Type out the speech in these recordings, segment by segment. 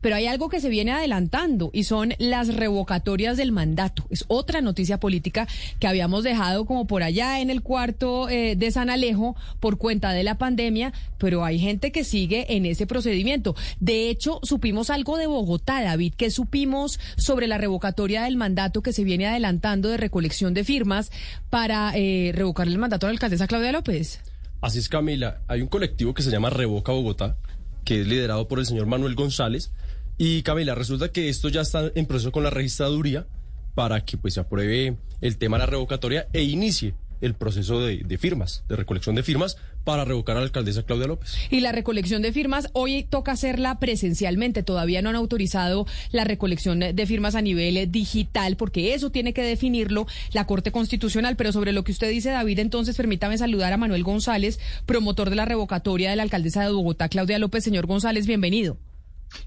pero hay algo que se viene adelantando y son las revocatorias del mandato. Es otra noticia política que habíamos dejado como por allá en el cuarto eh, de San Alejo por cuenta de la pandemia, pero hay gente que sigue en ese procedimiento. De hecho, supimos algo de Bogotá, David, que supimos sobre la revocatoria del mandato que se viene adelantando de recolección de firmas para eh, revocarle el mandato a la alcaldesa Claudia López. Así es, Camila. Hay un colectivo que se llama Revoca Bogotá, que es liderado por el señor Manuel González. Y Camila, resulta que esto ya está en proceso con la registraduría para que pues se apruebe el tema de la revocatoria e inicie el proceso de, firmas, de recolección de firmas para revocar a la alcaldesa Claudia López. Y la recolección de firmas hoy toca hacerla presencialmente. Todavía no han autorizado la recolección de firmas a nivel digital porque eso tiene que definirlo la Corte Constitucional. Pero sobre lo que usted dice, David, entonces permítame saludar a Manuel González, promotor de la revocatoria de la alcaldesa de Bogotá, Claudia López. Señor González, bienvenido.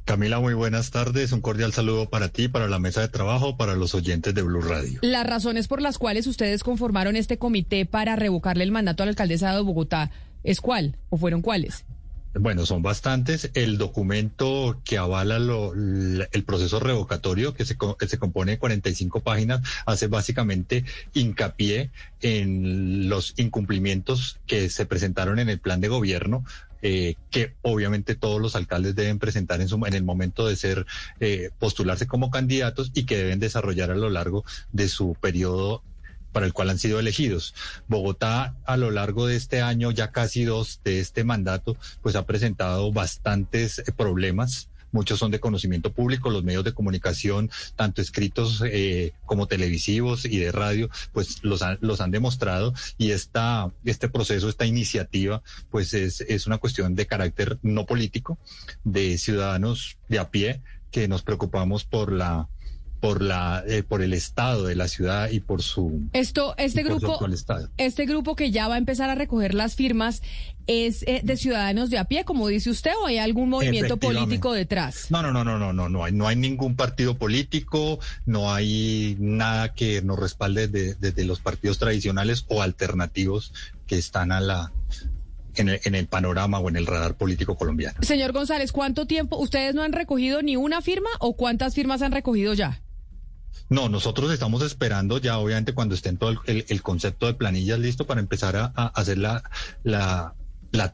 Camila, muy buenas tardes. Un cordial saludo para ti, para la mesa de trabajo, para los oyentes de Blue Radio. Las razones por las cuales ustedes conformaron este comité para revocarle el mandato a la alcaldesa de Bogotá, ¿es cuál o fueron cuáles? Bueno, son bastantes. El documento que avala el proceso revocatorio, que se, se compone de 45 páginas, hace básicamente hincapié en los incumplimientos que se presentaron en el plan de gobierno eh, que obviamente todos los alcaldes deben presentar en, su, en el momento de ser eh, postularse como candidatos y que deben desarrollar a lo largo de su periodo para el cual han sido elegidos. Bogotá a lo largo de este año, ya casi dos de este mandato, pues ha presentado bastantes eh, problemas muchos son de conocimiento público, los medios de comunicación, tanto escritos eh, como televisivos y de radio, pues los han, los han demostrado. Y esta, este proceso, esta iniciativa, pues es, es una cuestión de carácter no político, de ciudadanos de a pie que nos preocupamos por la por la eh, por el estado de la ciudad y por su esto este grupo este grupo que ya va a empezar a recoger las firmas es eh, de ciudadanos de a pie como dice usted o hay algún movimiento político detrás no no no no no no no hay no hay ningún partido político no hay nada que nos respalde desde los partidos tradicionales o alternativos que están a la en el, en el, panorama o en el radar político colombiano. Señor González, ¿cuánto tiempo ustedes no han recogido ni una firma o cuántas firmas han recogido ya? No, nosotros estamos esperando ya, obviamente, cuando estén todo el, concepto de planillas listo para empezar a, hacer la, la,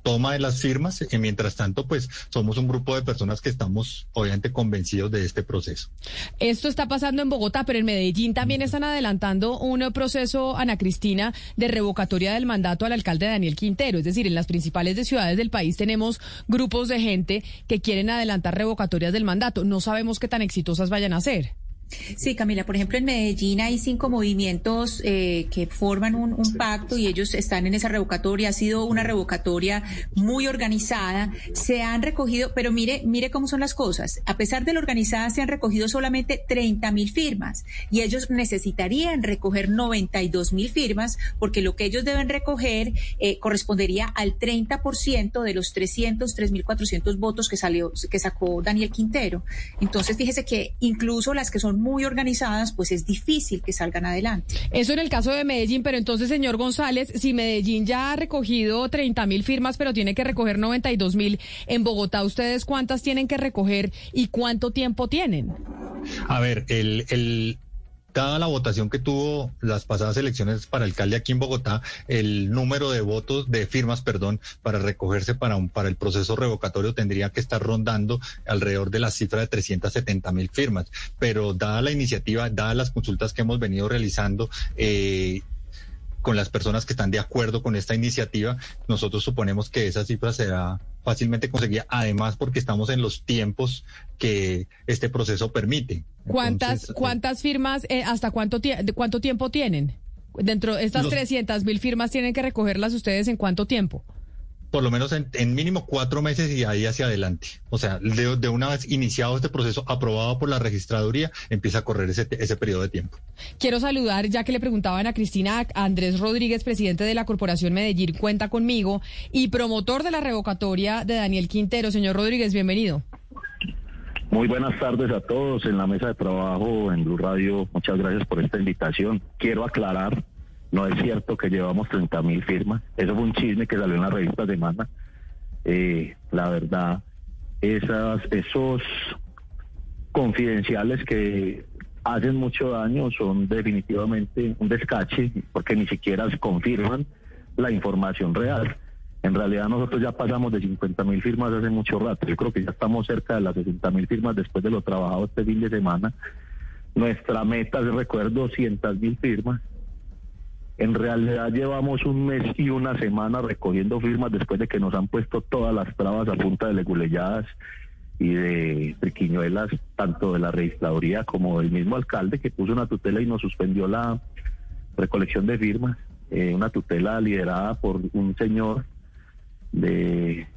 toma de las firmas. Y mientras tanto, pues somos un grupo de personas que estamos, obviamente, convencidos de este proceso. Esto está pasando en Bogotá, pero en Medellín también están adelantando un proceso, Ana Cristina, de revocatoria del mandato al alcalde Daniel Quintero. Es decir, en las principales ciudades del país tenemos grupos de gente que quieren adelantar revocatorias del mandato. No sabemos qué tan exitosas vayan a ser. Sí, Camila, por ejemplo, en Medellín hay cinco movimientos eh, que forman un, pacto y ellos están en esa revocatoria. Ha sido una revocatoria muy organizada. Se han recogido, pero mire, mire cómo son las cosas. A pesar de la organizada, se han recogido solamente 30 mil firmas y ellos necesitarían recoger 92 mil firmas porque lo que ellos deben recoger eh, correspondería al 30% de los 303 mil 400 votos que salió, que sacó Daniel Quintero. Entonces, fíjese que incluso las que son muy organizadas, pues es difícil que salgan adelante. Eso en el caso de Medellín, pero entonces, señor González, si Medellín ya ha recogido 30 mil firmas, pero tiene que recoger 92 mil, en Bogotá, ¿ustedes cuántas tienen que recoger y cuánto tiempo tienen? A ver, el, el, dada la votación que tuvo las pasadas elecciones para alcalde aquí en Bogotá, el número de votos, de firmas, perdón, para recogerse para, un, para el proceso revocatorio tendría que estar rondando alrededor de la cifra de 370 mil firmas. Pero dada la iniciativa, dadas las consultas que hemos venido realizando, eh, con las personas que están de acuerdo con esta iniciativa, nosotros suponemos que esa cifra será fácilmente conseguida, además porque estamos en los tiempos que este proceso permite. ¿Cuántas, cuántas firmas, eh, hasta cuánto, cuánto tiempo tienen? Dentro de estas 300 mil firmas, ¿tienen que recogerlas ustedes en cuánto tiempo? Por lo menos en, mínimo cuatro meses y ahí hacia adelante. O sea, de, una vez iniciado este proceso, aprobado por la registraduría, empieza a correr ese, ese periodo de tiempo. Quiero saludar, ya que le preguntaban a Cristina, Andrés Rodríguez, presidente de la Corporación Medellín, cuenta conmigo, y promotor de la revocatoria de Daniel Quintero. Señor Rodríguez, bienvenido. Muy buenas tardes a todos en la mesa de trabajo en Blue Radio. Muchas gracias por esta invitación. Quiero aclarar no es cierto que llevamos 30 mil firmas. Eso fue un chisme que salió en la revista Semana. Eh, la verdad, esas, esos confidenciales que hacen mucho daño, son definitivamente un descache, porque ni siquiera se confirman la información real. En realidad nosotros ya pasamos de 50 mil firmas hace mucho rato. Yo creo que ya estamos cerca de las 60 mil firmas después de lo trabajado este fin de semana. Nuestra meta, es recuerdo, 200 mil firmas. En realidad llevamos un mes y una semana recogiendo firmas después de que nos han puesto todas las trabas a punta de leguleyadas y de triquiñuelas, tanto de la registraduría como del mismo alcalde que puso una tutela y nos suspendió la recolección de firmas. Eh, una tutela liderada por un señor de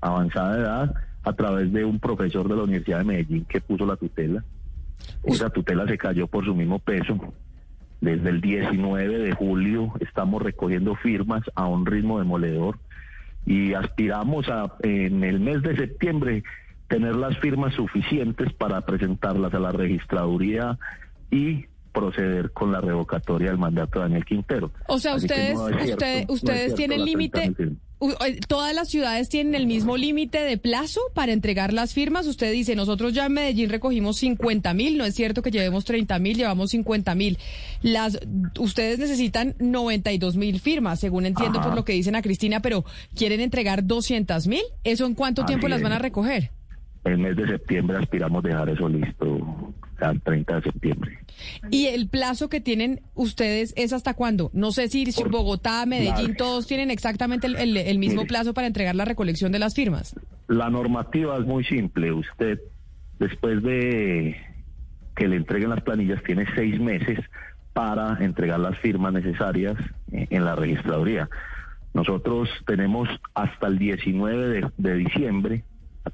avanzada edad a través de un profesor de la Universidad de Medellín que puso la tutela. Esa tutela se cayó por su mismo peso. Desde el 19 de julio estamos recogiendo firmas a un ritmo demoledor y aspiramos a en el mes de septiembre tener las firmas suficientes para presentarlas a la registraduría y proceder con la revocatoria del mandato de Daniel Quintero. O sea, ustedes, ustedes tienen límite, todas las ciudades tienen el mismo límite de plazo para entregar las firmas. Usted dice, nosotros ya en Medellín recogimos 50 mil, no es cierto que llevemos 30 mil, llevamos 50 mil. Las, ustedes necesitan 92 mil firmas, según entiendo por lo que dicen a Cristina, pero quieren entregar 200 mil. ¿Eso en cuánto tiempo las van a recoger? El mes de septiembre aspiramos dejar eso listo al 30 de septiembre. ¿Y el plazo que tienen ustedes es hasta cuándo? No sé si Bogotá, Medellín, todos tienen exactamente el, mismo plazo para entregar la recolección de las firmas. La normativa es muy simple. Usted, después de que le entreguen las planillas, tiene seis meses para entregar las firmas necesarias en la registraduría. Nosotros tenemos hasta el 19 de, de diciembre,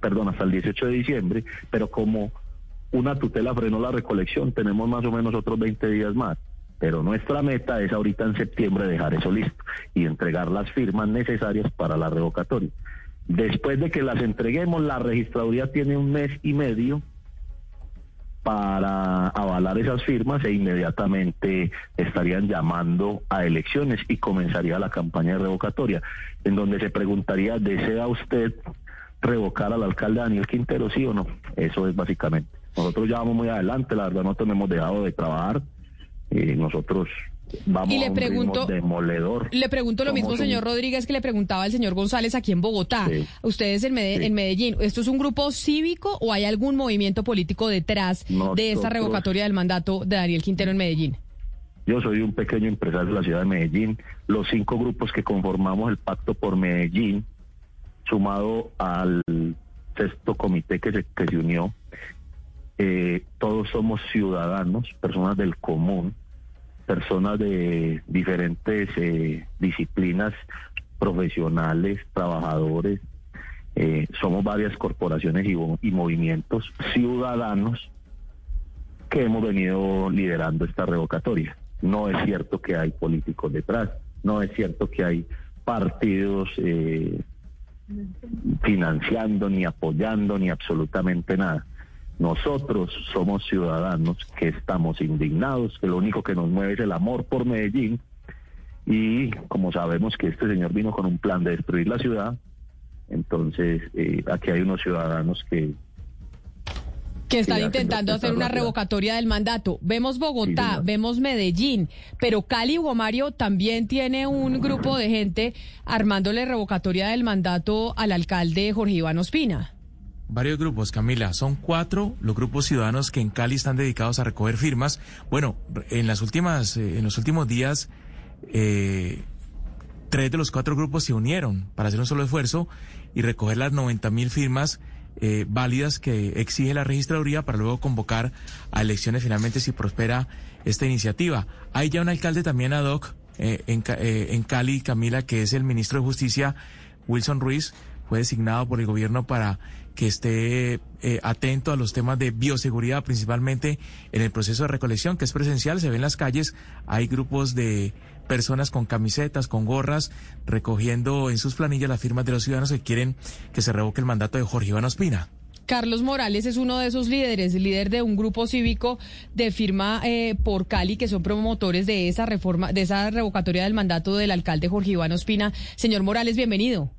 perdón, hasta el 18 de diciembre, pero como una tutela frenó la recolección, tenemos más o menos otros 20 días más. Pero nuestra meta es ahorita en septiembre dejar eso listo y entregar las firmas necesarias para la revocatoria. Después de que las entreguemos, la registraduría tiene un mes y medio para avalar esas firmas e inmediatamente estarían llamando a elecciones y comenzaría la campaña de revocatoria, en donde se preguntaría, ¿desea usted revocar al alcalde Daniel Quintero, sí o no? Eso es básicamente. Nosotros ya vamos muy adelante, la verdad nosotros no hemos dejado de trabajar. y nosotros vamos y le pregunto, demoledor. Le pregunto lo mismo, señor Rodríguez, que le preguntaba al señor González aquí en Bogotá. Ustedes en, en, Medellín, ¿esto es un grupo cívico o hay algún movimiento político detrás de esta revocatoria del mandato de Daniel Quintero en Medellín? Yo soy un pequeño empresario de la ciudad de Medellín. Los cinco grupos que conformamos el Pacto por Medellín, sumado al sexto comité que se, que se unió, eh, todos somos ciudadanos, personas del común, personas de diferentes eh, disciplinas profesionales, trabajadores, eh, somos varias corporaciones y, y, movimientos ciudadanos que hemos venido liderando esta revocatoria. No es cierto que hay políticos detrás, no es cierto que hay partidos financiando, ni apoyando, ni absolutamente nada. Nosotros somos ciudadanos que estamos indignados, que lo único que nos mueve es el amor por Medellín y como sabemos que este señor vino con un plan de destruir la ciudad, entonces eh, aquí hay unos ciudadanos que... Que están intentando hacer una revocatoria del mandato. Vemos Bogotá, vemos Medellín, pero Cali, Hugo Mario, también tiene un grupo de gente armándole revocatoria del mandato al alcalde Jorge Iván Ospina. Varios grupos, Camila. Son cuatro los grupos ciudadanos que en Cali están dedicados a recoger firmas. Bueno, en las últimas, eh, en los últimos días, eh, tres de los cuatro grupos se unieron para hacer un solo esfuerzo y recoger las 90 mil firmas eh, válidas que exige la registraduría para luego convocar a elecciones finalmente si prospera esta iniciativa. Hay ya un alcalde también ad hoc en, en Cali, Camila, que es el ministro de Justicia, Wilson Ruiz, fue designado por el gobierno para que esté eh, atento a los temas de bioseguridad, principalmente en el proceso de recolección, que es presencial, se ve en las calles, hay grupos de personas con camisetas, con gorras, recogiendo en sus planillas las firmas de los ciudadanos que quieren que se revoque el mandato de Jorge Iván Ospina. Carlos Morales es uno de esos líderes, líder de un grupo cívico de firma eh, por Cali, que son promotores de esa reforma, de esa revocatoria del mandato del alcalde Jorge Iván Ospina. Señor Morales, bienvenido.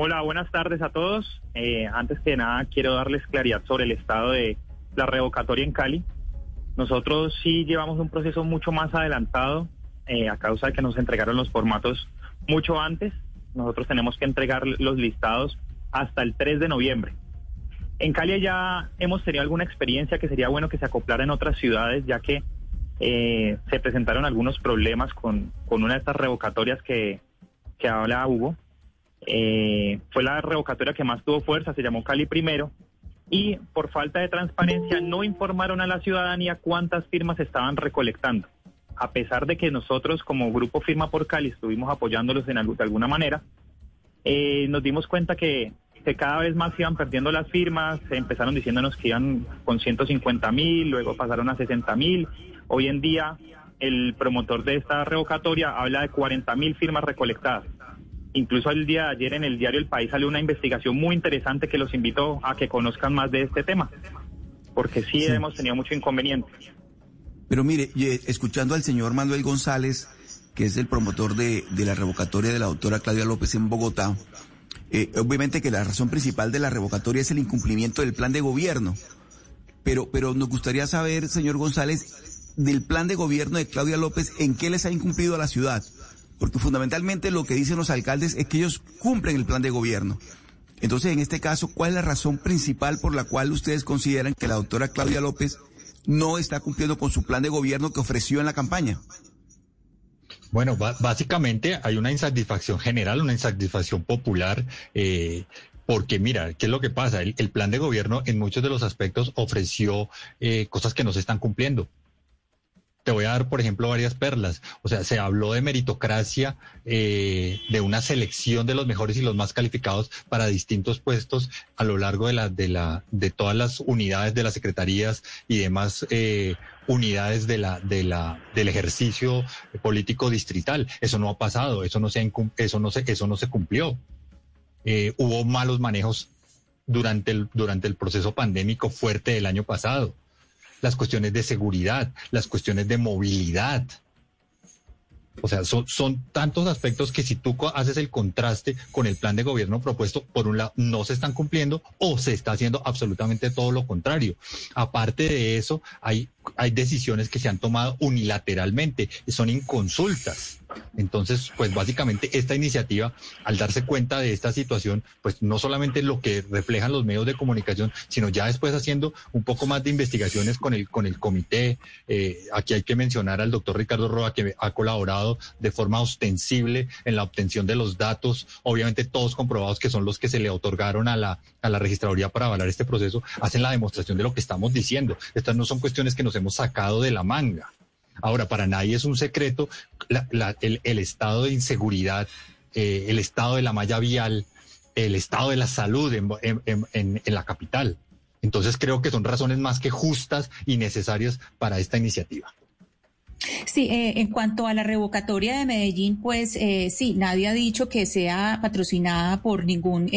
Hola, buenas tardes a todos. Eh, antes que nada, quiero darles claridad sobre el estado de la revocatoria en Cali. Nosotros sí llevamos un proceso mucho más adelantado eh, a causa de que nos entregaron los formatos mucho antes. Nosotros tenemos que entregar los listados hasta el 3 de noviembre. En Cali ya hemos tenido alguna experiencia que sería bueno que se acoplara en otras ciudades, ya que eh, se presentaron algunos problemas con, con, una de estas revocatorias que, que habla Hugo. Eh, fue la revocatoria que más tuvo fuerza, se llamó Cali primero, y por falta de transparencia no informaron a la ciudadanía cuántas firmas estaban recolectando. A pesar de que nosotros como Grupo Firma por Cali estuvimos apoyándolos en, de alguna manera, eh, nos dimos cuenta que, que, cada vez más iban perdiendo las firmas, empezaron diciéndonos que iban con 150 mil, luego pasaron a 60 mil. Hoy en día el promotor de esta revocatoria habla de 40 mil firmas recolectadas. Incluso el día de ayer en el diario El País salió una investigación muy interesante que los invito a que conozcan más de este tema, porque sí, hemos tenido mucho inconveniente. Pero mire, escuchando al señor Manuel González, que es el promotor de, la revocatoria de la doctora Claudia López en Bogotá, eh, obviamente que la razón principal de la revocatoria es el incumplimiento del plan de gobierno. Pero, pero nos gustaría saber, señor González, del plan de gobierno de Claudia López, ¿en qué les ha incumplido a la ciudad? Porque fundamentalmente lo que dicen los alcaldes es que ellos cumplen el plan de gobierno. Entonces, en este caso, ¿cuál es la razón principal por la cual ustedes consideran que la doctora Claudia López no está cumpliendo con su plan de gobierno que ofreció en la campaña? Bueno, básicamente hay una insatisfacción general, una insatisfacción popular. Eh, porque mira, ¿qué es lo que pasa? El, plan de gobierno en muchos de los aspectos ofreció eh, cosas que no se están cumpliendo. Te voy a dar, por ejemplo, varias perlas. O sea, se habló de meritocracia, eh, de una selección de los mejores y los más calificados para distintos puestos a lo largo de la, de la, de todas las unidades de las secretarías y demás eh, unidades de la, de la, del ejercicio político distrital. Eso no ha pasado, eso no se, eso no se, eso no se cumplió. Eh, hubo malos manejos durante el, durante el proceso pandémico fuerte del año pasado las cuestiones de seguridad, las cuestiones de movilidad. O sea, son, son tantos aspectos que si tú haces el contraste con el plan de gobierno propuesto, por un lado, no se están cumpliendo o se está haciendo absolutamente todo lo contrario. Aparte de eso, hay, hay decisiones que se han tomado unilateralmente, son inconsultas. Entonces, pues básicamente esta iniciativa, al darse cuenta de esta situación, pues no solamente lo que reflejan los medios de comunicación, sino ya después haciendo un poco más de investigaciones con el, con el comité. Eh, aquí hay que mencionar al doctor Ricardo Roa, que ha colaborado de forma ostensible en la obtención de los datos, obviamente todos comprobados que son los que se le otorgaron a la, a la registraduría para avalar este proceso, hacen la demostración de lo que estamos diciendo. Estas no son cuestiones que nos hemos sacado de la manga. Ahora, para nadie es un secreto el, estado de inseguridad, eh, el estado de la malla vial, el estado de la salud en, la capital. Entonces creo que son razones más que justas y necesarias para esta iniciativa. Sí, eh, en cuanto a la revocatoria de Medellín, pues eh, sí, nadie ha dicho que sea patrocinada por ningún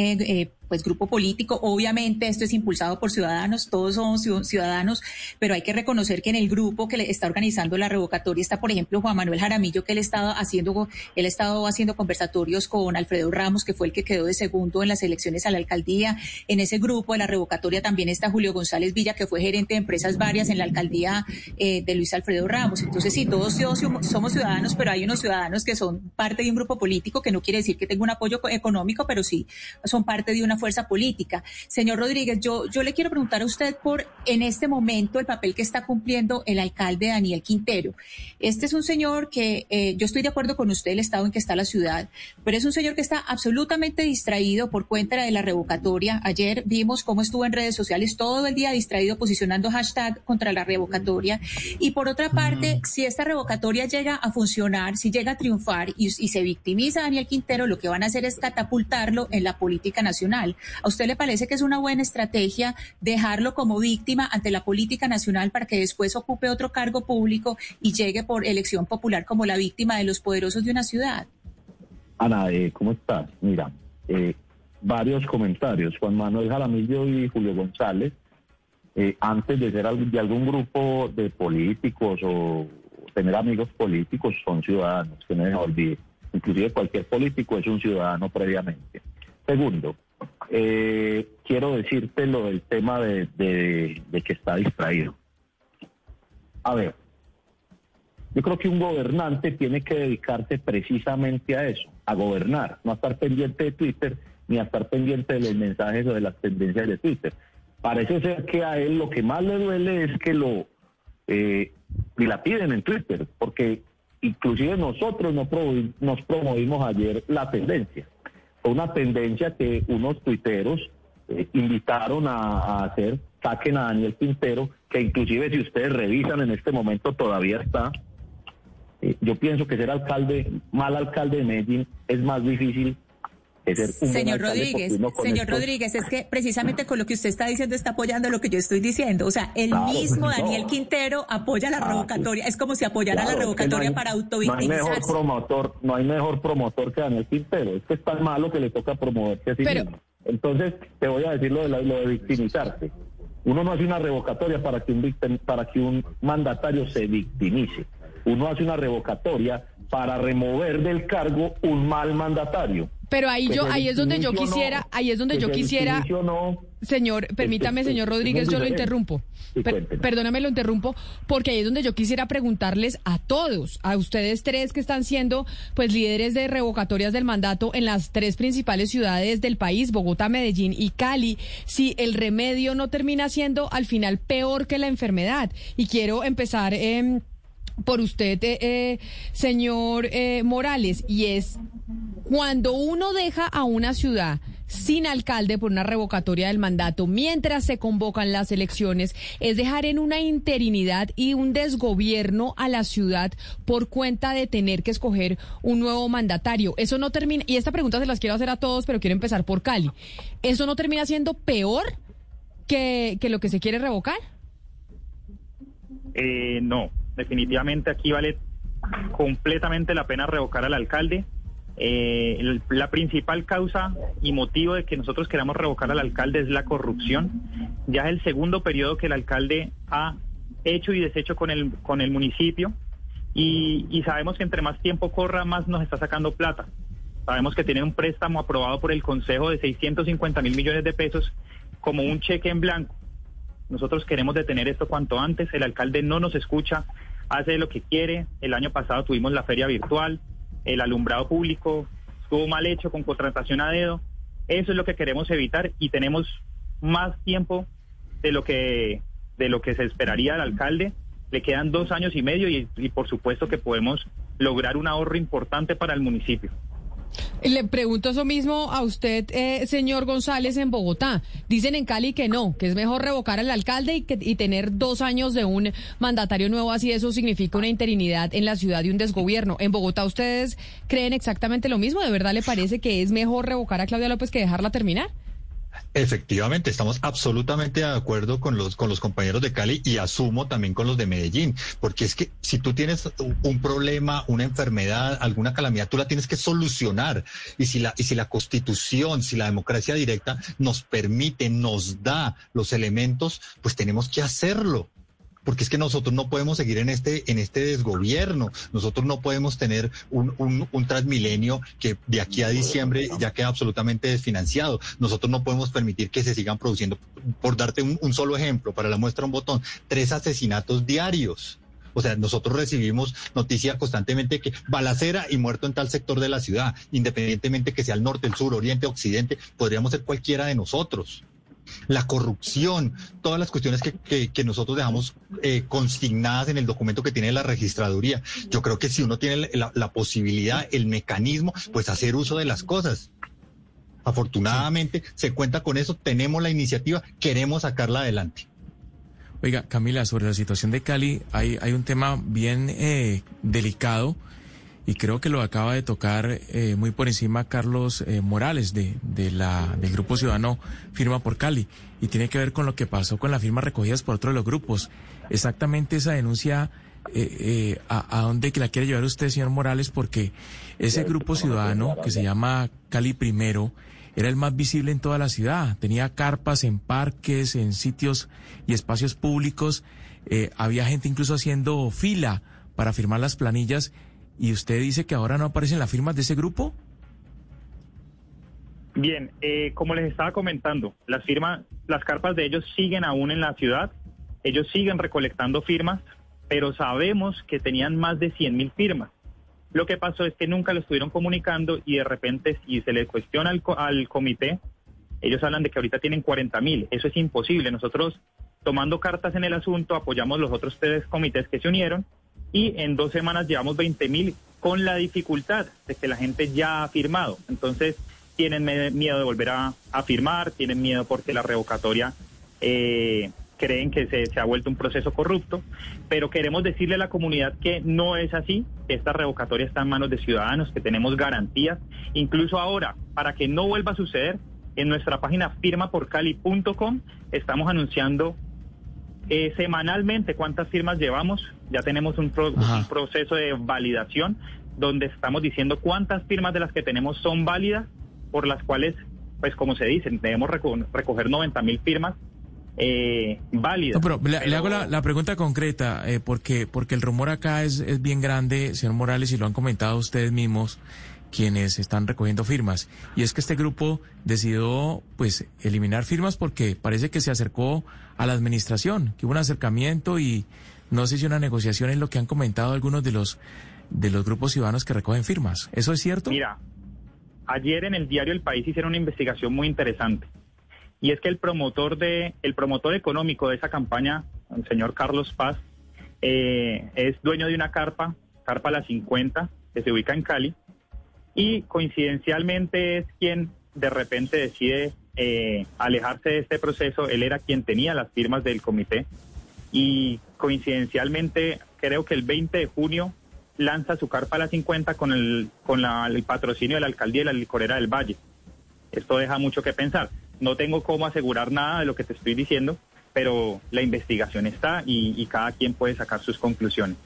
pues grupo político. Obviamente esto es impulsado por ciudadanos, todos somos ciudadanos, pero hay que reconocer que en el grupo que le está organizando la revocatoria está, por ejemplo, Juan Manuel Jaramillo, que él estaba haciendo, él ha estado haciendo conversatorios con Alfredo Ramos, que fue el que quedó de segundo en las elecciones a la alcaldía. En ese grupo de la revocatoria también está Julio González Villa, que fue gerente de empresas varias en la alcaldía eh, de Luis Alfredo Ramos. Entonces, sí, todos somos ciudadanos, pero hay unos ciudadanos que son parte de un grupo político, que no quiere decir que tenga un apoyo económico, pero sí son parte de una fuerza política. Señor Rodríguez, yo, yo le quiero preguntar a usted por en este momento el papel que está cumpliendo el alcalde Daniel Quintero. Este es un señor que eh, yo estoy de acuerdo con usted, el estado en que está la ciudad, pero es un señor que está absolutamente distraído por cuenta de la revocatoria. Ayer vimos cómo estuvo en redes sociales todo el día distraído posicionando hashtag contra la revocatoria. Y por otra parte, si esta revocatoria llega a funcionar, si llega a triunfar y, y se victimiza a Daniel Quintero, lo que van a hacer es catapultarlo en la política nacional. ¿A usted le parece que es una buena estrategia dejarlo como víctima ante la política nacional para que después ocupe otro cargo público y llegue por elección popular como la víctima de los poderosos de una ciudad? Ana, eh, ¿cómo estás? Mira, eh, varios comentarios. Juan Manuel Jaramillo y Julio González, eh, antes de ser de algún grupo de políticos o tener amigos políticos, son ciudadanos, que no se olvide. Inclusive cualquier político es un ciudadano previamente. Segundo, eh, quiero decirte lo del tema de, de que está distraído. A ver, yo creo que un gobernante tiene que dedicarse precisamente a eso, a gobernar, no a estar pendiente de Twitter ni a estar pendiente de los mensajes o de las tendencias de Twitter. Parece ser que a él lo que más le duele es que lo eh, piden en Twitter, porque inclusive nosotros no nos promovimos ayer la tendencia. Una tendencia que unos tuiteros eh, invitaron a, hacer, saquen a Daniel Quintero, que inclusive si ustedes revisan en este momento todavía está. Eh, yo pienso que ser alcalde, mal alcalde de Medellín, es más difícil señor Rodríguez, señor Rodríguez, es que precisamente con lo que usted está diciendo está apoyando lo que yo estoy diciendo. O sea, el mismo Daniel Quintero apoya la ah, revocatoria. Es como si apoyara la revocatoria para autovictimizarse. No hay mejor promotor, no hay mejor promotor que Daniel Quintero. Es que es tan malo que le toca promoverse a sí mismo. Entonces, te voy a decir lo de, lo de victimizarse. Uno no hace una revocatoria para que un, para que un mandatario se victimice. Uno hace una revocatoria para remover del cargo un mal mandatario. Pero ahí yo, ahí es donde yo quisiera, ahí es donde yo quisiera, señor, permítame, señor Rodríguez, yo lo interrumpo. perdóname, lo interrumpo, porque ahí es donde yo quisiera preguntarles a todos, a ustedes tres que están siendo, pues, líderes de revocatorias del mandato en las tres principales ciudades del país, Bogotá, Medellín y Cali, si el remedio no termina siendo al final peor que la enfermedad. Y quiero empezar. Eh, por usted, eh, eh, señor eh, Morales, y es cuando uno deja a una ciudad sin alcalde por una revocatoria del mandato mientras se convocan las elecciones, es dejar en una interinidad y un desgobierno a la ciudad por cuenta de tener que escoger un nuevo mandatario. Eso no termina, y esta pregunta se las quiero hacer a todos, pero quiero empezar por Cali. ¿Eso no termina siendo peor que, que lo que se quiere revocar? no, definitivamente aquí vale completamente la pena revocar al alcalde. Eh, la principal causa y motivo de que nosotros queramos revocar al alcalde es la corrupción. Ya es el segundo periodo que el alcalde ha hecho y deshecho con el, con el municipio y, y sabemos que entre más tiempo corra, más nos está sacando plata. Sabemos que tiene un préstamo aprobado por el Consejo de 650 mil millones de pesos como un cheque en blanco. Nosotros queremos detener esto cuanto antes. El alcalde no nos escucha, hace lo que quiere. El año pasado tuvimos la feria virtual, el alumbrado público estuvo mal hecho con contratación a dedo. Eso es lo que queremos evitar y tenemos más tiempo de lo que de lo que se esperaría del alcalde. Le quedan dos años y medio y, y por supuesto que podemos lograr un ahorro importante para el municipio. Le pregunto eso mismo a usted, eh, señor González, en Bogotá. Dicen en Cali que no, que es mejor revocar al alcalde y, que, y tener dos años de un mandatario nuevo, así eso significa una interinidad en la ciudad y un desgobierno. ¿En Bogotá ustedes creen exactamente lo mismo? ¿De verdad le parece que es mejor revocar a Claudia López que dejarla terminar? Efectivamente, estamos absolutamente de acuerdo con los, con los compañeros de Cali y asumo también con los de Medellín, porque es que si tú tienes un problema, una enfermedad, alguna calamidad, tú la tienes que solucionar. Y si la, y si la constitución, si la democracia directa nos permite, nos da los elementos, pues tenemos que hacerlo porque es que nosotros no podemos seguir en este, en este desgobierno, nosotros no podemos tener un, un, transmilenio que de aquí a diciembre ya queda absolutamente desfinanciado, nosotros no podemos permitir que se sigan produciendo, por darte un, un solo ejemplo, para la muestra un botón, tres asesinatos diarios. O sea, nosotros recibimos noticia constantemente que balacera y muerto en tal sector de la ciudad, independientemente que sea el norte, el sur, oriente, occidente, podríamos ser cualquiera de nosotros la corrupción, todas las cuestiones que, que, nosotros dejamos eh, consignadas en el documento que tiene la registraduría. Yo creo que si uno tiene la, la posibilidad, el mecanismo, pues hacer uso de las cosas. Afortunadamente se cuenta con eso, tenemos la iniciativa, queremos sacarla adelante. Oiga, Camila, sobre la situación de Cali, hay, hay un tema bien eh, delicado y creo que lo acaba de tocar eh, muy por encima Carlos eh, Morales de, de, la, del Grupo Ciudadano Firma por Cali y tiene que ver con lo que pasó con las firmas recogidas por otro de los grupos. Exactamente esa denuncia, eh, a, a, dónde la quiere llevar usted, señor Morales, porque ese Grupo Ciudadano que se llama Cali Primero era el más visible en toda la ciudad. Tenía carpas en parques, en sitios y espacios públicos. había gente incluso haciendo fila para firmar las planillas ¿Y usted dice que ahora no aparecen las firmas de ese grupo? Bien, eh, como les estaba comentando, las firmas, las carpas de ellos siguen aún en la ciudad, ellos siguen recolectando firmas, pero sabemos que tenían más de 100 mil firmas. Lo que pasó es que nunca lo estuvieron comunicando y de repente si se le cuestiona al, al comité, ellos hablan de que ahorita tienen 40 mil. Eso es imposible. Nosotros, tomando cartas en el asunto, apoyamos los otros tres comités que se unieron y en dos semanas llevamos 20 mil con la dificultad de que la gente ya ha firmado. Entonces, tienen miedo de volver a, firmar, tienen miedo porque la revocatoria eh, creen que se, se, ha vuelto un proceso corrupto, pero queremos decirle a la comunidad que no es así, que esta revocatoria está en manos de ciudadanos, que tenemos garantías, incluso ahora, para que no vuelva a suceder, en nuestra página firmaporcali.com estamos anunciando eh, semanalmente cuántas firmas llevamos, ya tenemos un, un proceso de validación donde estamos diciendo cuántas firmas de las que tenemos son válidas por las cuales, pues como se dice, debemos recoger 90 mil firmas eh, válidas. pero, le, hago la, pregunta concreta, eh, porque, porque el rumor acá es, es bien grande, señor Morales, y lo han comentado ustedes mismos quienes están recogiendo firmas. Y es que este grupo decidió pues eliminar firmas porque parece que se acercó a la administración, que hubo un acercamiento y no sé si una negociación es lo que han comentado algunos de los de los grupos ciudadanos que recogen firmas. ¿Eso es cierto? Mira, Ayer en el diario El País hicieron una investigación muy interesante. Y es que el promotor de, el promotor económico de esa campaña, el señor Carlos Paz, eh, es dueño de una carpa, carpa La 50, que se ubica en Cali, y coincidencialmente es quien de repente decide eh, alejarse de este proceso. Él era quien tenía las firmas del comité y coincidencialmente creo que el 20 de junio lanza su carpa a la 50 con el, con el patrocinio de la alcaldía y la licorera del Valle. Esto deja mucho que pensar. No tengo cómo asegurar nada de lo que te estoy diciendo, pero la investigación está y cada quien puede sacar sus conclusiones.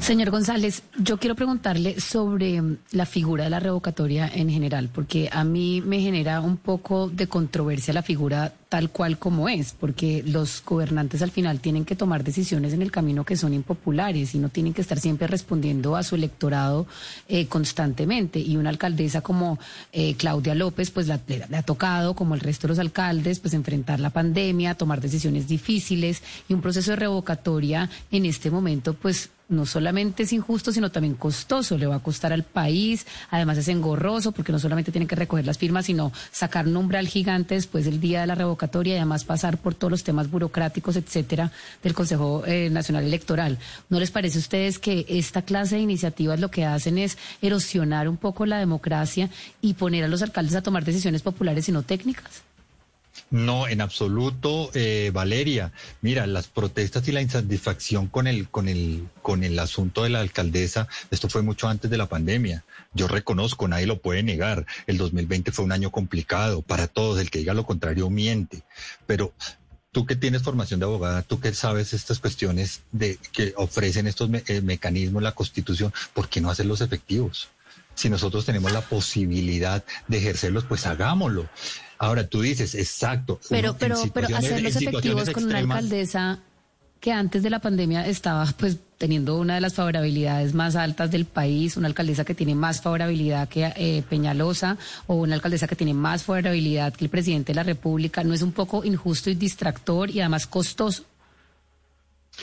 Señor González, yo quiero preguntarle sobre mm, la figura de la revocatoria en general, porque a mí me genera un poco de controversia la figura tal cual como es, porque los gobernantes al final tienen que tomar decisiones en el camino que son impopulares y no tienen que estar siempre respondiendo a su electorado eh, constantemente. Y una alcaldesa como eh, Claudia López, pues le ha tocado, como el resto de los alcaldes, pues enfrentar la pandemia, tomar decisiones difíciles y un proceso de revocatoria en este momento, pues no solamente es injusto, sino también costoso, le va a costar al país, además es engorroso porque no solamente tienen que recoger las firmas, sino sacar un umbral gigante después del día de la revocatoria y además pasar por todos los temas burocráticos, etcétera, del Consejo eh, Nacional Electoral. ¿No les parece a ustedes que esta clase de iniciativas lo que hacen es erosionar un poco la democracia y poner a los alcaldes a tomar decisiones populares y no técnicas? No, en absoluto, eh, Valeria. Mira, las protestas y la insatisfacción con el, con el, con el asunto de la alcaldesa, esto fue mucho antes de la pandemia. Yo reconozco, nadie lo puede negar. El 2020 fue un año complicado para todos. El que diga lo contrario miente. Pero tú que tienes formación de abogada, tú que sabes estas cuestiones de que ofrecen estos eh, mecanismos, la Constitución, ¿por qué no hacerlos efectivos? Si nosotros tenemos la posibilidad de ejercerlos, pues hagámoslo. Ahora tú dices, exacto. Pero, pero, pero hacerlos efectivos con una alcaldesa que antes de la pandemia estaba pues teniendo una de las favorabilidades más altas del país, una alcaldesa que tiene más favorabilidad que eh, Peñalosa o una alcaldesa que tiene más favorabilidad que el presidente de la República, ¿no es un poco injusto y distractor y además costoso?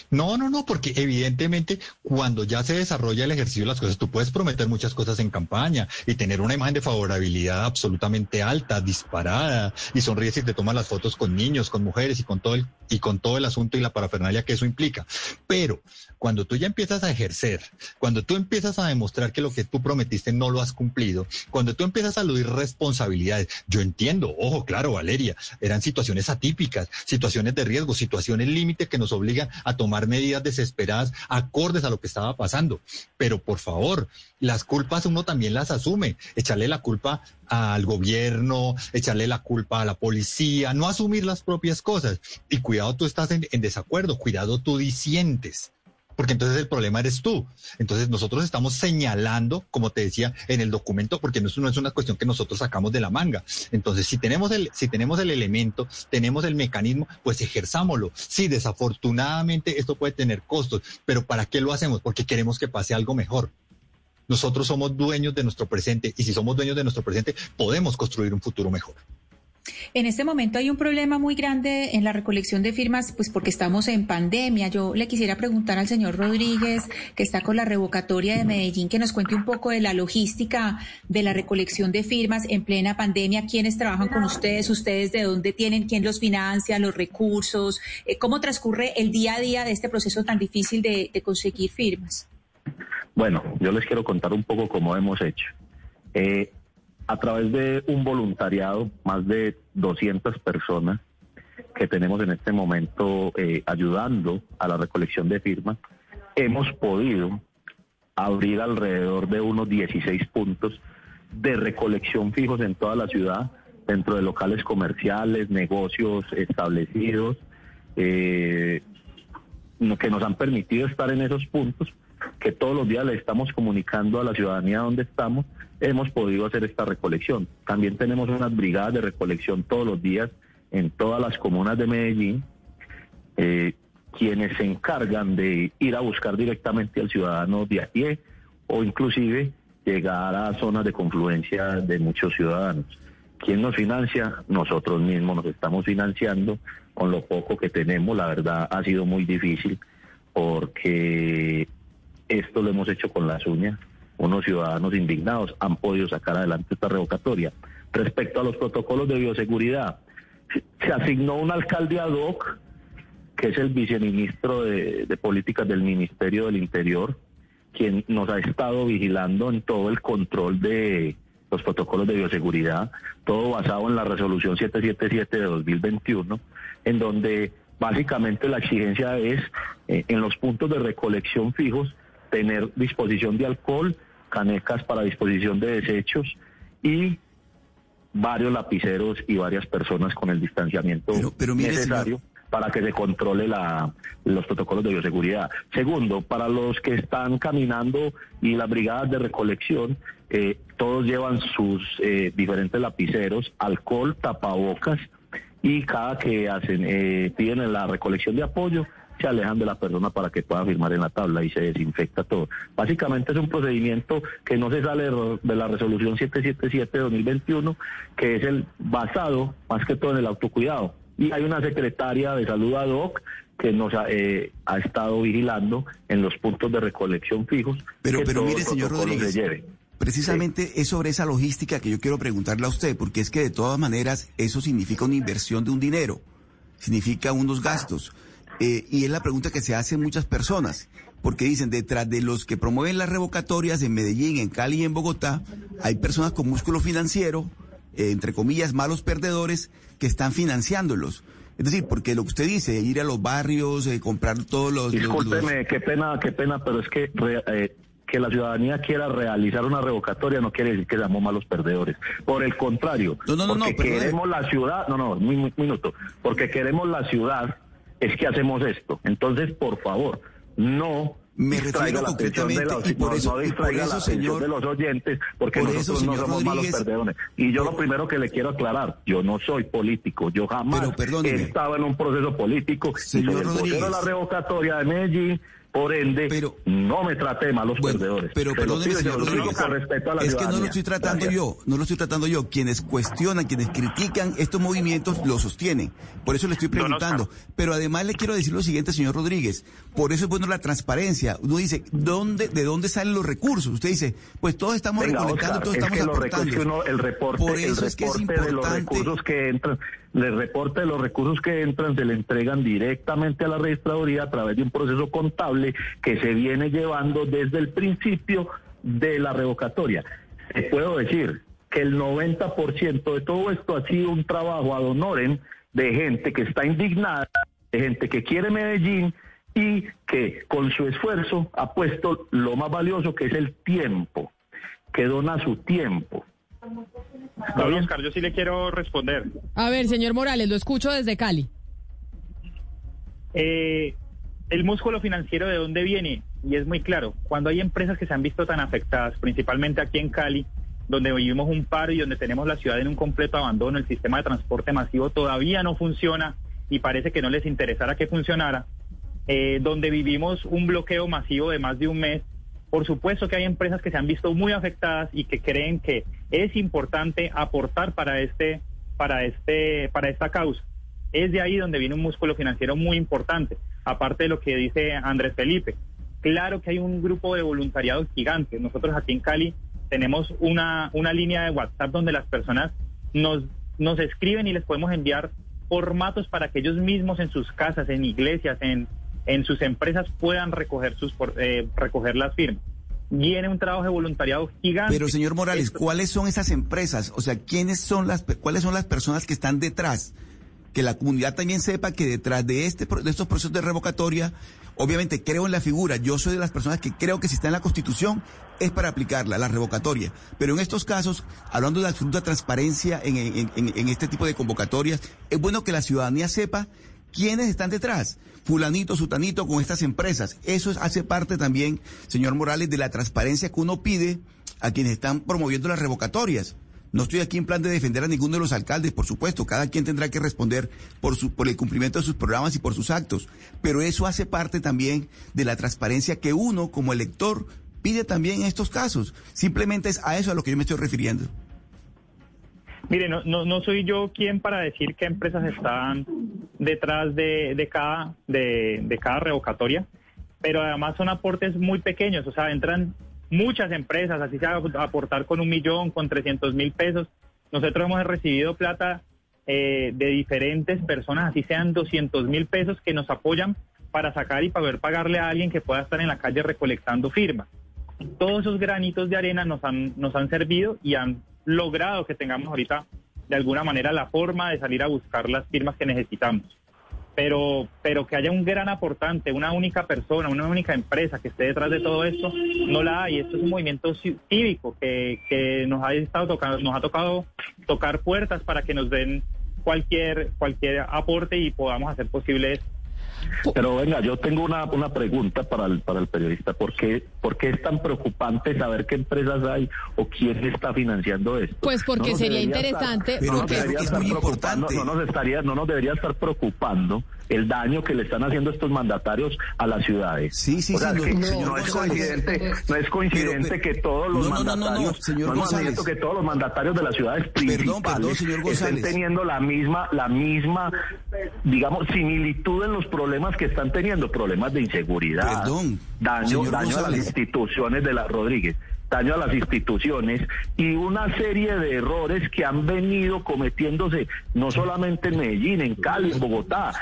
No, no, no, porque evidentemente cuando ya se desarrolla el ejercicio de las cosas, tú puedes prometer muchas cosas en campaña y tener una imagen de favorabilidad absolutamente alta, disparada, y sonríes y te tomas las fotos con niños, con mujeres y con todo el, y con todo el asunto y la parafernalia que eso implica. Pero cuando tú ya empiezas a ejercer, cuando tú empiezas a demostrar que lo que tú prometiste no lo has cumplido, cuando tú empiezas a aludir responsabilidades, yo entiendo, ojo, claro, Valeria, eran situaciones atípicas, situaciones de riesgo, situaciones límite que nos obligan a tomar medidas desesperadas acordes a lo que estaba pasando. Pero por favor, las culpas uno también las asume. Echarle la culpa al gobierno, echarle la culpa a la policía, no asumir las propias cosas. Y cuidado, tú estás en, en desacuerdo, cuidado, tú disientes porque entonces el problema eres tú. Entonces nosotros estamos señalando, como te decía, en el documento, porque no es, no es una cuestión que nosotros sacamos de la manga. Entonces, si tenemos el, si tenemos el elemento, tenemos el mecanismo, pues ejerzámoslo. Sí, desafortunadamente esto puede tener costos, pero ¿para qué lo hacemos? Porque queremos que pase algo mejor. Nosotros somos dueños de nuestro presente y si somos dueños de nuestro presente, podemos construir un futuro mejor. En este momento hay un problema muy grande en la recolección de firmas, pues porque estamos en pandemia. Yo le quisiera preguntar al señor Rodríguez, que está con la revocatoria de Medellín, que nos cuente un poco de la logística de la recolección de firmas en plena pandemia. ¿Quiénes trabajan con ustedes? ¿Ustedes de dónde tienen? ¿Quién los financia? ¿Los recursos? Eh, ¿Cómo transcurre el día a día de este proceso tan difícil de, de conseguir firmas? Bueno, yo les quiero contar un poco cómo hemos hecho. Eh, a través de un voluntariado, más de 200 personas que tenemos en este momento eh, ayudando a la recolección de firmas, hemos podido abrir alrededor de unos 16 puntos de recolección fijos en toda la ciudad, dentro de locales comerciales, negocios establecidos, eh, que nos han permitido estar en esos puntos que todos los días le estamos comunicando a la ciudadanía dónde estamos, hemos podido hacer esta recolección. También tenemos unas brigadas de recolección todos los días en todas las comunas de Medellín, eh, quienes se encargan de ir a buscar directamente al ciudadano de a pie o inclusive llegar a zonas de confluencia de muchos ciudadanos. ¿Quién nos financia? Nosotros mismos nos estamos financiando con lo poco que tenemos. La verdad ha sido muy difícil porque esto lo hemos hecho con las uñas. Unos ciudadanos indignados han podido sacar adelante esta revocatoria. Respecto a los protocolos de bioseguridad, se asignó un alcalde ad hoc, que es el viceministro de, Políticas del Ministerio del Interior, quien nos ha estado vigilando en todo el control de los protocolos de bioseguridad, todo basado en la resolución 777 de 2021, en donde básicamente la exigencia es eh, en los puntos de recolección fijos tener disposición de alcohol, canecas para disposición de desechos y varios lapiceros y varias personas con el distanciamiento necesario para que se controle la, los protocolos de bioseguridad. Segundo, para los que están caminando y las brigadas de recolección, eh, todos llevan sus eh, diferentes lapiceros, alcohol, tapabocas y cada que hacen eh, piden la recolección de apoyo se alejan de la persona para que pueda firmar en la tabla y se desinfecta todo. Básicamente es un procedimiento que no se sale de la resolución 777 de 2021, que es el basado más que todo en el autocuidado. Y hay una secretaria de salud ad hoc que nos ha, eh, ha estado vigilando en los puntos de recolección fijos. Pero, pero mire, señor Rodríguez, precisamente es sobre esa logística que yo quiero preguntarle a usted, porque es que de todas maneras eso significa una inversión de un dinero, significa unos gastos. Eh, y es la pregunta que se hacen muchas personas, porque dicen, detrás de los que promueven las revocatorias en Medellín, en Cali y en Bogotá, hay personas con músculo financiero, eh, entre comillas, malos perdedores, que están financiándolos. Es decir, porque lo que usted dice, ir a los barrios, eh, comprar todos los... Discúlpeme, qué pena, qué pena, pero es que... que la ciudadanía quiera realizar una revocatoria no quiere decir que seamos malos perdedores. Por el contrario, no, no, no, porque queremos la ciudad, no, no, un minuto, porque queremos la ciudad es que hacemos esto. Entonces, por favor, no me refiero concretamente y por eso, no, y por eso señor, de los oyentes, porque nosotros no somos malos perdedores. Y yo lo primero que le quiero aclarar, yo no soy político, yo jamás he estado en un proceso político. Señor y soy la revocatoria de Medellín, por ende, pero, no me trate mal los perdedores. Pero perdóneme, señor es que no lo estoy tratando yo, no lo estoy tratando yo. Quienes cuestionan, quienes critican estos movimientos, lo sostienen. Por eso le estoy preguntando. pero además le quiero decir lo siguiente, señor Rodríguez. Por eso es bueno la transparencia. Uno dice, ¿dónde, ¿de dónde salen los recursos? Usted dice, pues todos estamos recolectando, todos estamos aportando. el reporte, por eso el es que es importante de los recursos que entran el reporte de los recursos que entran se le entregan directamente a la registraduría a través de un proceso contable que se viene llevando desde el principio de la revocatoria. Te puedo decir que el 90% de todo esto ha sido un trabajo ad honorem de gente que está indignada, de gente que quiere Medellín y que con su esfuerzo ha puesto lo más valioso que es el tiempo, que dona su tiempo. Don Oscar, yo sí le quiero responder. A ver, señor Morales, lo escucho desde Cali. Eh, el músculo financiero de dónde viene, y es muy claro, cuando hay empresas que se han visto tan afectadas, principalmente aquí en Cali, donde vivimos un paro y donde tenemos la ciudad en un completo abandono, el sistema de transporte masivo todavía no funciona y parece que no les interesara que funcionara, eh, donde vivimos un bloqueo masivo de más de un mes, Por supuesto que hay empresas que se han visto muy afectadas y que creen que es importante aportar para este, para este, para esta causa. Es de ahí donde viene un músculo financiero muy importante, aparte de lo que dice Andrés Felipe. Claro que hay un grupo de voluntariado gigante. Nosotros aquí en Cali tenemos una, una línea de WhatsApp donde las personas nos, nos escriben y les podemos enviar formatos para que ellos mismos en sus casas, en iglesias, en, en sus empresas puedan recoger sus eh, recoger las firmas. Viene un trabajo de voluntariado gigante. Pero señor Morales, ¿cuáles son esas empresas? O sea, ¿quiénes son las cuáles son las personas que están detrás? Que la comunidad también sepa que detrás de este de estos procesos de revocatoria, obviamente creo en la figura. Yo soy de las personas que creo que si está en la Constitución es para aplicarla, la revocatoria. Pero en estos casos, hablando de absoluta transparencia en, en, en, en este tipo de convocatorias, es bueno que la ciudadanía sepa quiénes están detrás. Fulanito, sutanito con estas empresas. Eso hace parte también, señor Morales, de la transparencia que uno pide a quienes están promoviendo las revocatorias. No estoy aquí en plan de defender a ninguno de los alcaldes, por supuesto, cada quien tendrá que responder por, su, por el cumplimiento de sus programas y por sus actos, pero eso hace parte también de la transparencia que uno como elector pide también en estos casos. Simplemente es a eso a lo que yo me estoy refiriendo. Mire, no, no, no soy yo quien para decir qué empresas están detrás de, de cada, de, de cada revocatoria, pero además son aportes muy pequeños, o sea, entran muchas empresas, así sea aportar con un millón, con 300 mil pesos. Nosotros hemos recibido plata eh, de diferentes personas, así sean 200 mil pesos, que nos apoyan para sacar y poder pagarle a alguien que pueda estar en la calle recolectando firmas. Todos esos granitos de arena nos han, nos han servido y han logrado que tengamos ahorita de alguna manera la forma de salir a buscar las firmas que necesitamos. Pero, pero que haya un gran aportante, una única persona, una única empresa que esté detrás de todo esto, no la hay. Esto es un movimiento cívico que, que nos ha estado tocando, nos ha tocado tocar puertas para que nos den cualquier, cualquier aporte y podamos hacer posible esto. Pero venga, yo tengo una, una pregunta para el, para el periodista. ¿Por qué, ¿Por qué es tan preocupante saber qué empresas hay o quién está financiando esto? Pues porque No sería interesante. estar- no es muy importante. No nos, estaría, no nos debería estar preocupando el daño que le están haciendo estos mandatarios a las ciudades. Sí, sí, O sea, sí, que no, no, es coincidente, no es coincidente Pero- que todos los No, no, no, no, no, mandatarios, señor no es González. que todos los mandatarios de las ciudades principales perdón, señor estén teniendo la misma, la misma, digamos, similitud en los problemas que están teniendo, problemas de inseguridad, Perdón, daño, daño a las instituciones de la Rodríguez, daño a las instituciones y una serie de errores que han venido cometiéndose no solamente en Medellín, en Cali, en Bogotá,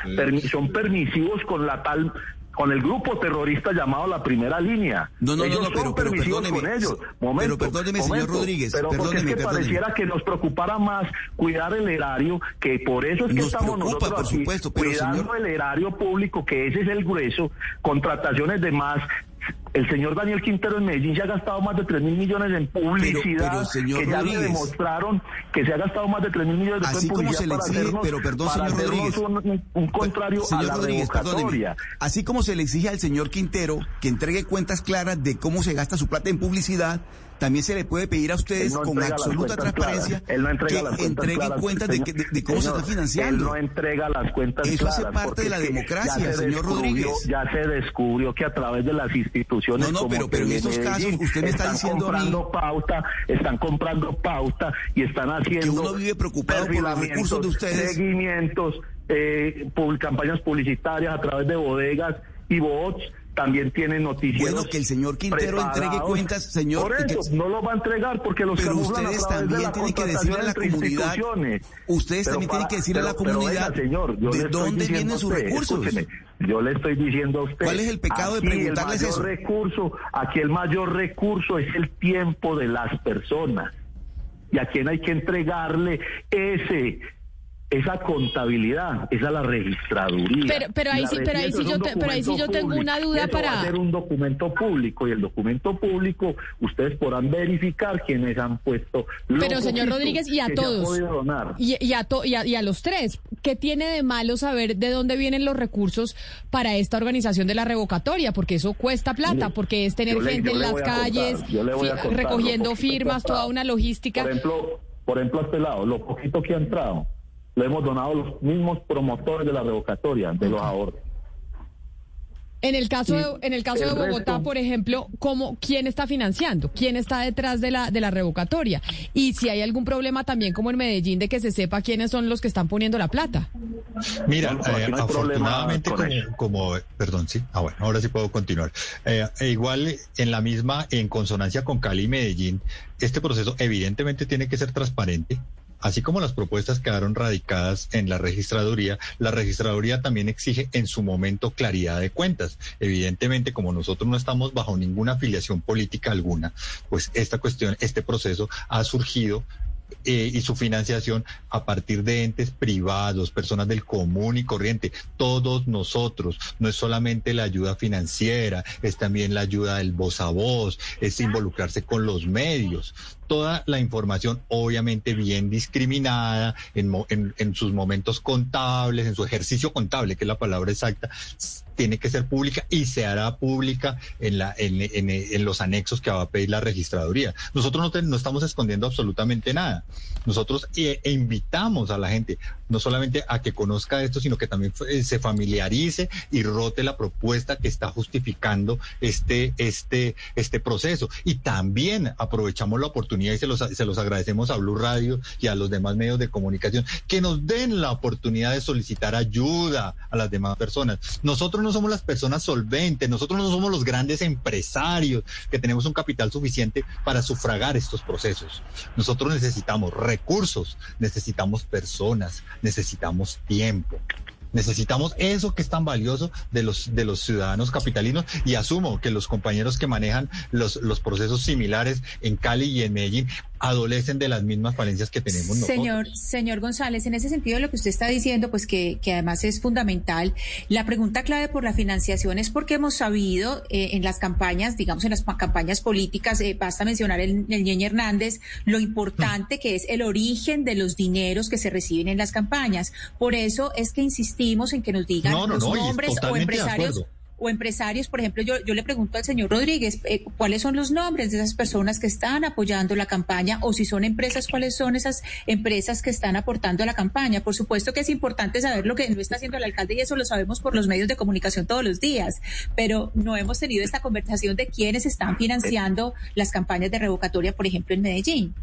son permisivos con la tal con el grupo terrorista llamado la primera línea. No, no, no, ellos no, son pero- pero permisivos perdóneme, con ellos. pero Momento, perdóneme, señor. Rodríguez, Pero porque perdóneme, es que perdóneme. pareciera que nos preocupara más cuidar el erario, que por eso es que Nos estamos preocupa, nosotros por aquí supuesto, pero, cuidando señor- el erario público, que ese es el grueso, contrataciones de más. El señor Daniel Quintero en Medellín se ha gastado más de 3 mil millones en publicidad, pero, señor que ya le Rodríguez. demostraron que se ha gastado más de 3 mil millones de pesos Así en como publicidad se le para exige, hacernos- pero perdón, para señor Rodríguez. un, un contrario a Señor la Rodríguez, perdóneme. Así como se le exige al señor Quintero que entregue cuentas claras de cómo se gasta su plata en publicidad, también se le puede pedir a ustedes no con absoluta transparencia. Él no entrega que las entreguen cuentas de, que- de- de cómo Señor, se está financiando. Él no entrega las cuentas Eso hace claras. parte de la que democracia, se señor Rodríguez. Ya se descubrió que a través de las instituciones. No, no, como pero- pero en esos casos usted me está están diciendo mí- comprando pauta, están comprando pauta y están haciendo. uno vive preocupado por los recursos de ustedes. Seguimientos, eh, pub- campañas publicitarias a través de bodegas y bots. También tienen noticias. Bueno, que el señor Quintero entregue cuentas, señor, Por y que- eso, no lo va a entregar porque los Pero ustedes también tienen que decirle a la comunidad, instituciones. ustedes también tienen que decirle a la comunidad de dónde vienen sus usted, recursos. yo le estoy diciendo a usted. ¿Cuál es el pecado de preguntarles el eso? mayor recurso, aquí el mayor recurso es el tiempo de las personas. Y a quien hay que entregarle ese esa contabilidad es a la registraduría. Pero- pero ahí sí- pero ahí sí yo te- pero ahí sí yo tengo público. una duda Eso para- va a ser un documento público y el documento público ustedes podrán verificar quiénes han puesto Pero, señor Rodríguez, y a todos. Y, y a to- y, a, y a los tres, ¿qué tiene de malo saber de dónde vienen los recursos para esta organización de la revocatoria? Porque eso cuesta plata, porque es tener le- gente en las calles, contar, fi- recogiendo firmas, toda una logística. Por ejemplo, por ejemplo, este lado, lo poquito que ha entrado, lo hemos donado los mismos promotores de la revocatoria, de los ahorros. En el caso de, en el caso el de Bogotá, resto- por ejemplo, ¿cómo, ¿quién está financiando? ¿Quién está detrás de la, de la revocatoria? Y si hay algún problema también como en Medellín de que se sepa quiénes son los que están poniendo la plata. Mira, No, eh, no afortunadamente con como, eso. como- perdón, sí, ah bueno, ahora sí puedo continuar. Eh, e igual en la misma, en consonancia con Cali y Medellín, este proceso evidentemente tiene que ser transparente. Así como las propuestas quedaron radicadas en la registraduría, la registraduría también exige en su momento claridad de cuentas. Evidentemente, como nosotros no estamos bajo ninguna afiliación política alguna, pues esta cuestión, este proceso ha surgido eh, y su financiación a partir de entes privados, personas del común y corriente, todos nosotros. No es solamente la ayuda financiera, es también la ayuda del voz a voz, es involucrarse con los medios. Toda la información, obviamente bien discriminada en, en, en sus momentos contables, en su ejercicio contable, que es la palabra exacta, tiene que ser pública y se hará pública en, la, en, en- en los anexos que va a pedir la registraduría. Nosotros no, no estamos escondiendo absolutamente nada. Nosotros eh, e invitamos a la gente no solamente a que conozca esto, sino que también eh, se familiarice y rote la propuesta que está justificando este, este, este proceso. Y también aprovechamos la oportunidad y se los, se los agradecemos a Blue Radio y a los demás medios de comunicación que nos den la oportunidad de solicitar ayuda a las demás personas. Nosotros no somos las personas solventes, nosotros no somos los grandes empresarios que tenemos un capital suficiente para sufragar estos procesos. Nosotros necesitamos recursos, necesitamos personas, necesitamos tiempo. Necesitamos eso que es tan valioso de los, de los ciudadanos capitalinos y asumo que los compañeros que manejan los, los procesos similares en Cali y en Medellín adolecen de las mismas falencias que tenemos nosotros. Señor, señor González, en ese sentido lo que usted está diciendo, pues que, que además es fundamental, la pregunta clave por la financiación es porque hemos sabido eh, en las campañas, digamos en las pa- campañas políticas, eh, basta mencionar el, el Ñeñe Hernández, lo importante que es el origen de los dineros que se reciben en las campañas. Por eso es que insistimos en que nos digan No, no, los no, nombres o empresarios. O empresarios, por ejemplo, yo, yo le pregunto al señor Rodríguez, eh, ¿cuáles son los nombres de esas personas que están apoyando la campaña? O si son empresas, ¿cuáles son esas empresas que están aportando a la campaña? Por supuesto que es importante saber lo que no está haciendo el alcalde y eso lo sabemos por los medios de comunicación todos los días, pero no hemos tenido esta conversación de quiénes están financiando las campañas de revocatoria, por ejemplo, en Medellín.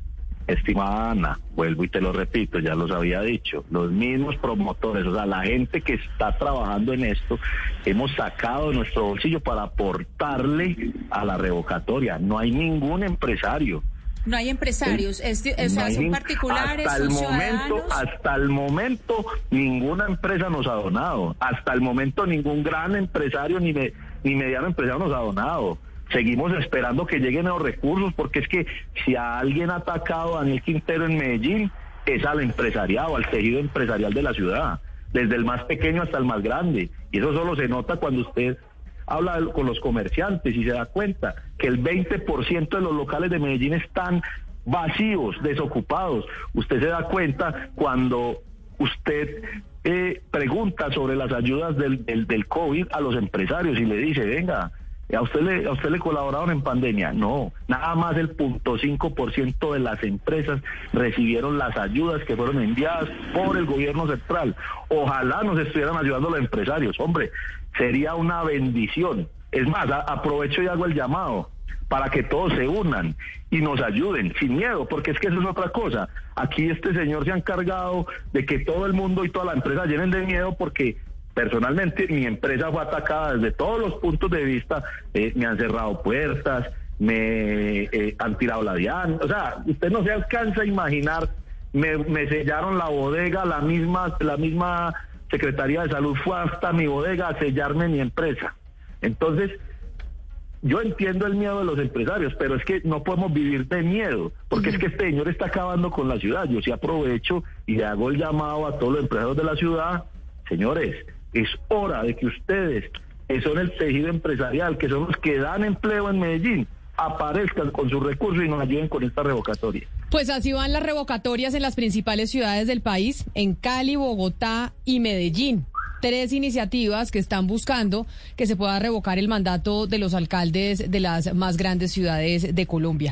Estimada Ana, vuelvo y te lo repito, ya los había dicho, los mismos promotores, o sea, la gente que está trabajando en esto, hemos sacado de nuestro bolsillo para aportarle a la revocatoria. No hay ningún empresario. No hay empresarios, es- o sea, No hay son particulares, hasta el son momento, hasta el momento ninguna empresa nos ha donado. Hasta el momento ningún gran empresario ni me- ni mediano empresario nos ha donado. Seguimos esperando que lleguen los recursos porque es que si a alguien ha atacado a Daniel Quintero en Medellín es al empresariado, al tejido empresarial de la ciudad, desde el más pequeño hasta el más grande. Y eso solo se nota cuando usted habla con los comerciantes y se da cuenta que el 20% de los locales de Medellín están vacíos, desocupados. Usted se da cuenta cuando usted eh, pregunta sobre las ayudas del, del COVID a los empresarios y le dice, venga, ¿a usted le, a usted le colaboraron en pandemia? No, nada más el 0.5% de las empresas recibieron las ayudas que fueron enviadas por el gobierno central. Ojalá nos estuvieran ayudando los empresarios, hombre, sería una bendición. Es más, aprovecho y hago el llamado para que todos se unan y nos ayuden sin miedo, porque es que eso es otra cosa. Aquí este señor se ha encargado de que todo el mundo y toda la empresa llenen de miedo porque personalmente mi empresa fue atacada desde todos los puntos de vista, eh, me han cerrado puertas, me eh, han tirado la diana, o sea, usted no se alcanza a imaginar, me, me sellaron la bodega, la misma, la misma Secretaría de Salud fue hasta mi bodega a sellarme mi empresa. Entonces, yo entiendo el miedo de los empresarios, pero es que no podemos vivir de miedo, porque es que este señor está acabando con la ciudad. Yo sí aprovecho y le hago el llamado a todos los empresarios de la ciudad, señores, es hora de que ustedes, que son el tejido empresarial, que son los que dan empleo en Medellín, aparezcan con sus recursos y nos ayuden con esta revocatoria. Pues así van las revocatorias en las principales ciudades del país, en Cali, Bogotá y Medellín. Tres iniciativas que están buscando que se pueda revocar el mandato de los alcaldes de las más grandes ciudades de Colombia.